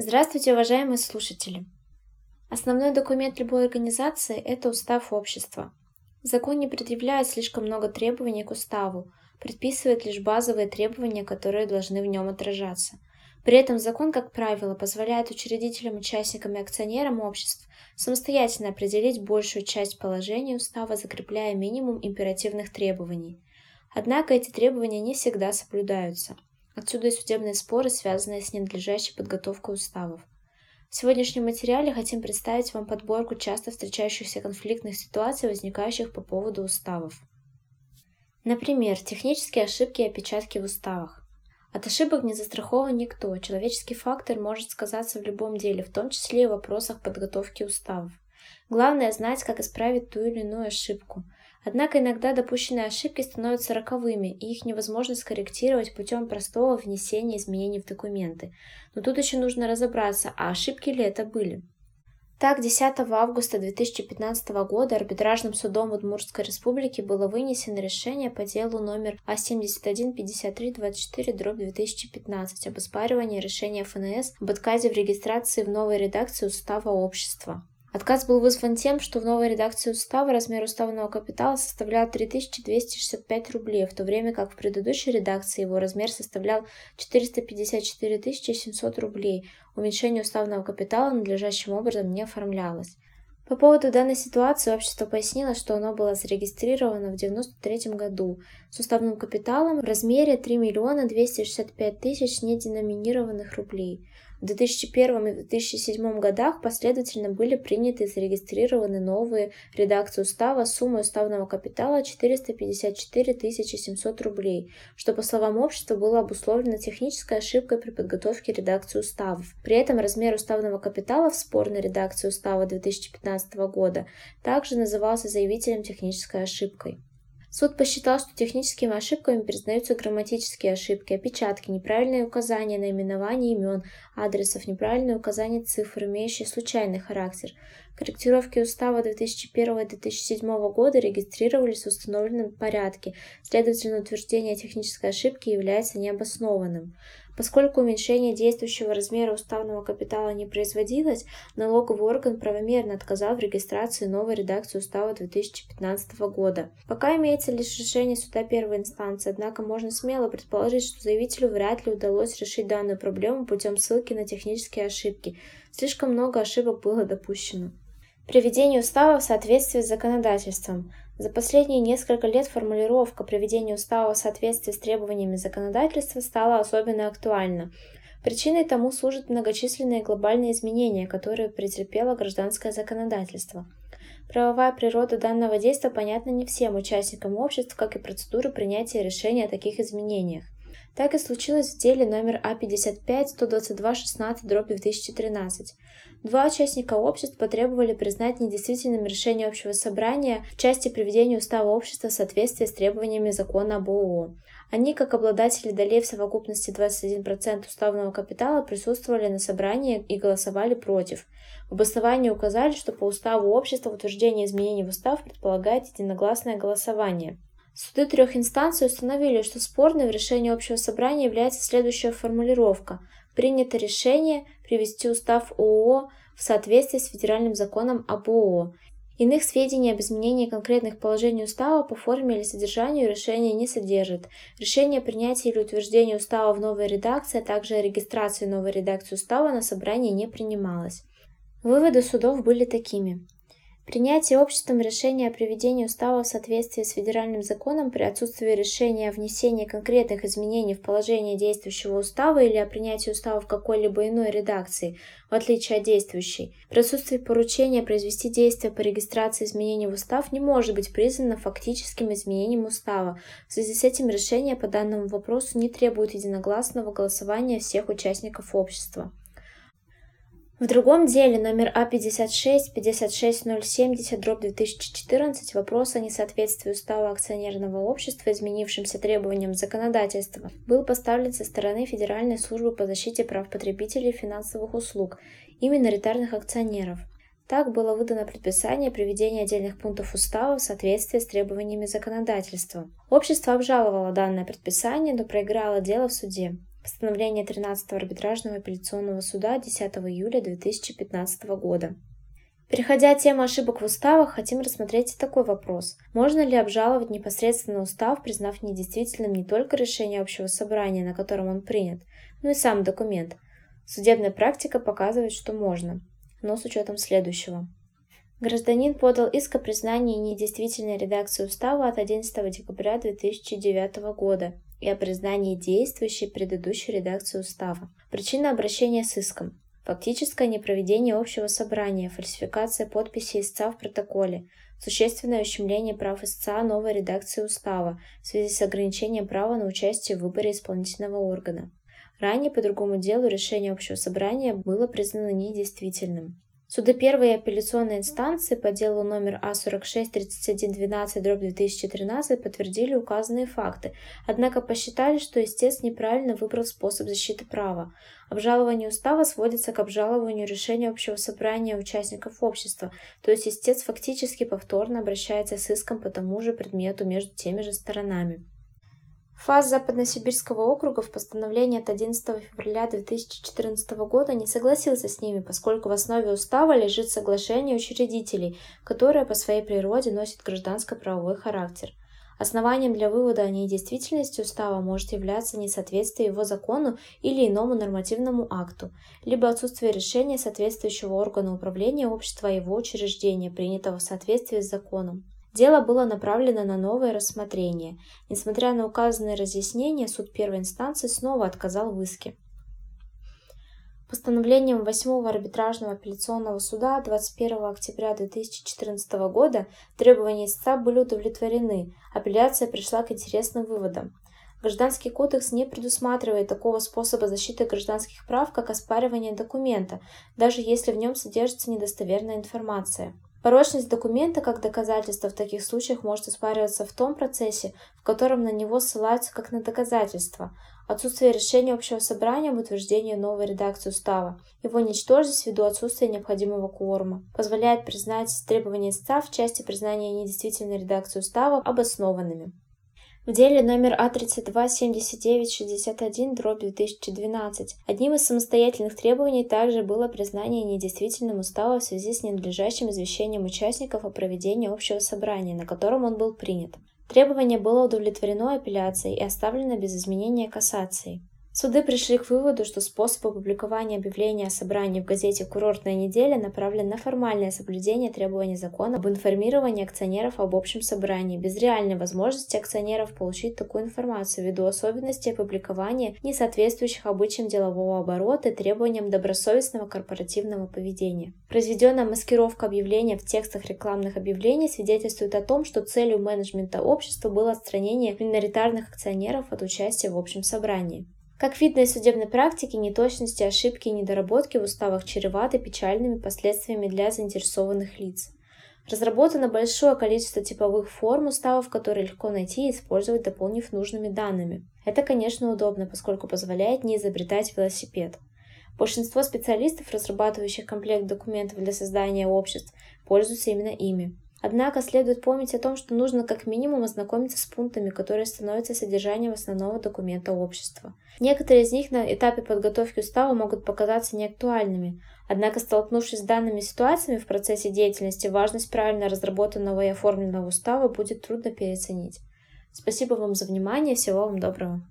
Здравствуйте, уважаемые слушатели! Основной документ любой организации – это устав общества. Закон не предъявляет слишком много требований к уставу, предписывает лишь базовые требования, которые должны в нем отражаться. При этом закон, как правило, позволяет учредителям, участникам и акционерам обществ самостоятельно определить большую часть положений устава, закрепляя минимум императивных требований. Однако эти требования не всегда соблюдаются – Отсюда и судебные споры, связанные с ненадлежащей подготовкой уставов. В сегодняшнем материале хотим представить вам подборку часто встречающихся конфликтных ситуаций, возникающих по поводу уставов. Например, технические ошибки и опечатки в уставах. От ошибок не застрахован никто, человеческий фактор может сказаться в любом деле, в том числе и в вопросах подготовки уставов. Главное знать, как исправить ту или иную ошибку – Однако иногда допущенные ошибки становятся роковыми, и их невозможно скорректировать путем простого внесения изменений в документы. Но тут еще нужно разобраться, а ошибки ли это были. Так, 10 августа 2015 года арбитражным судом Удмуртской республики было вынесено решение по делу номер А715324-2015 об оспаривании решения ФНС об отказе в регистрации в новой редакции Устава общества. Отказ был вызван тем, что в новой редакции устава размер уставного капитала составлял 3265 рублей, в то время как в предыдущей редакции его размер составлял 454 700 рублей. Уменьшение уставного капитала надлежащим образом не оформлялось. По поводу данной ситуации общество пояснило, что оно было зарегистрировано в 1993 году с уставным капиталом в размере 3 миллиона 265 тысяч неденоминированных рублей. В 2001 и 2007 годах последовательно были приняты и зарегистрированы новые редакции устава с суммой уставного капитала 454 700 рублей, что, по словам общества, было обусловлено технической ошибкой при подготовке редакции уставов. При этом размер уставного капитала в спорной редакции устава 2015 года также назывался заявителем технической ошибкой. Суд посчитал, что техническими ошибками признаются грамматические ошибки, опечатки, неправильные указания наименований имен, адресов, неправильные указания цифр, имеющие случайный характер. Корректировки устава 2001-2007 года регистрировались в установленном порядке, следовательно, утверждение технической ошибки является необоснованным. Поскольку уменьшение действующего размера уставного капитала не производилось, налоговый орган правомерно отказал в регистрации новой редакции устава 2015 года. Пока имеется лишь решение суда первой инстанции, однако можно смело предположить, что заявителю вряд ли удалось решить данную проблему путем ссылки на технические ошибки. Слишком много ошибок было допущено. Приведение устава в соответствии с законодательством. За последние несколько лет формулировка приведения устава в соответствии с требованиями законодательства стала особенно актуальна. Причиной тому служат многочисленные глобальные изменения, которые претерпело гражданское законодательство. Правовая природа данного действия понятна не всем участникам обществ, как и процедура принятия решения о таких изменениях. Так и случилось в деле номер А55-122-16-2013. Два участника обществ потребовали признать недействительным решение общего собрания в части приведения устава общества в соответствии с требованиями закона об ООО. Они, как обладатели долей в совокупности 21% уставного капитала, присутствовали на собрании и голосовали против. В обосновании указали, что по уставу общества утверждение изменений в устав предполагает единогласное голосование. Суды трех инстанций установили, что спорной в решении общего собрания является следующая формулировка. Принято решение привести устав ООО в соответствии с федеральным законом об ООО. Иных сведений об изменении конкретных положений устава по форме или содержанию решения не содержит. Решение о принятии или утверждении устава в новой редакции, а также о регистрации новой редакции устава на собрании не принималось. Выводы судов были такими. Принятие обществом решения о приведении устава в соответствии с федеральным законом при отсутствии решения о внесении конкретных изменений в положение действующего устава или о принятии устава в какой-либо иной редакции, в отличие от действующей, при отсутствии поручения произвести действия по регистрации изменений в устав не может быть признано фактическим изменением устава. В связи с этим решение по данному вопросу не требует единогласного голосования всех участников общества. В другом деле номер А56 56070 дробь 2014 вопрос о несоответствии устава акционерного общества изменившимся требованиям законодательства был поставлен со стороны Федеральной службы по защите прав потребителей финансовых услуг и миноритарных акционеров. Так было выдано предписание приведения отдельных пунктов устава в соответствии с требованиями законодательства. Общество обжаловало данное предписание, но проиграло дело в суде. Постановление 13 арбитражного апелляционного суда 10 июля 2015 года. Переходя от темы ошибок в уставах, хотим рассмотреть и такой вопрос. Можно ли обжаловать непосредственно устав, признав недействительным не только решение общего собрания, на котором он принят, но и сам документ? Судебная практика показывает, что можно, но с учетом следующего. Гражданин подал иск о признании недействительной редакции устава от 11 декабря 2009 года и о признании действующей предыдущей редакции устава. Причина обращения с иском Фактическое непроведение общего собрания, фальсификация подписи истца в протоколе, существенное ущемление прав истца новой редакции устава в связи с ограничением права на участие в выборе исполнительного органа. Ранее по другому делу решение общего собрания было признано недействительным. Суды первой апелляционной инстанции по делу номер А46-3112-2013 подтвердили указанные факты, однако посчитали, что истец неправильно выбрал способ защиты права. Обжалование устава сводится к обжалованию решения общего собрания участников общества, то есть истец фактически повторно обращается с иском по тому же предмету между теми же сторонами. ФАС Западносибирского округа в постановлении от 11 февраля 2014 года не согласился с ними, поскольку в основе устава лежит соглашение учредителей, которое по своей природе носит гражданско-правовой характер. Основанием для вывода о недействительности устава может являться несоответствие его закону или иному нормативному акту, либо отсутствие решения соответствующего органа управления общества его учреждения, принятого в соответствии с законом. Дело было направлено на новое рассмотрение. Несмотря на указанные разъяснения, суд первой инстанции снова отказал в иске. Постановлением 8 арбитражного апелляционного суда 21 октября 2014 года требования истца были удовлетворены, апелляция пришла к интересным выводам. Гражданский кодекс не предусматривает такого способа защиты гражданских прав, как оспаривание документа, даже если в нем содержится недостоверная информация. Порочность документа как доказательство в таких случаях может оспариваться в том процессе, в котором на него ссылаются как на доказательство. Отсутствие решения общего собрания об утверждении новой редакции устава, его ничтожность ввиду отсутствия необходимого кворума, позволяет признать требования истца в части признания недействительной редакции устава обоснованными. В деле номер А327961 дробь 2012 одним из самостоятельных требований также было признание недействительным устава в связи с ненадлежащим извещением участников о проведении общего собрания, на котором он был принят. Требование было удовлетворено апелляцией и оставлено без изменения кассацией. Суды пришли к выводу, что способ опубликования объявления о собрании в газете «Курортная неделя» направлен на формальное соблюдение требований закона об информировании акционеров об общем собрании, без реальной возможности акционеров получить такую информацию ввиду особенностей опубликования, не соответствующих обычаям делового оборота и требованиям добросовестного корпоративного поведения. Произведенная маскировка объявления в текстах рекламных объявлений свидетельствует о том, что целью менеджмента общества было отстранение миноритарных акционеров от участия в общем собрании. Как видно из судебной практики, неточности, ошибки и недоработки в уставах чреваты печальными последствиями для заинтересованных лиц. Разработано большое количество типовых форм уставов, которые легко найти и использовать, дополнив нужными данными. Это, конечно, удобно, поскольку позволяет не изобретать велосипед. Большинство специалистов, разрабатывающих комплект документов для создания обществ, пользуются именно ими. Однако следует помнить о том, что нужно как минимум ознакомиться с пунктами, которые становятся содержанием основного документа общества. Некоторые из них на этапе подготовки устава могут показаться неактуальными, однако столкнувшись с данными ситуациями в процессе деятельности, важность правильно разработанного и оформленного устава будет трудно переоценить. Спасибо вам за внимание, всего вам доброго.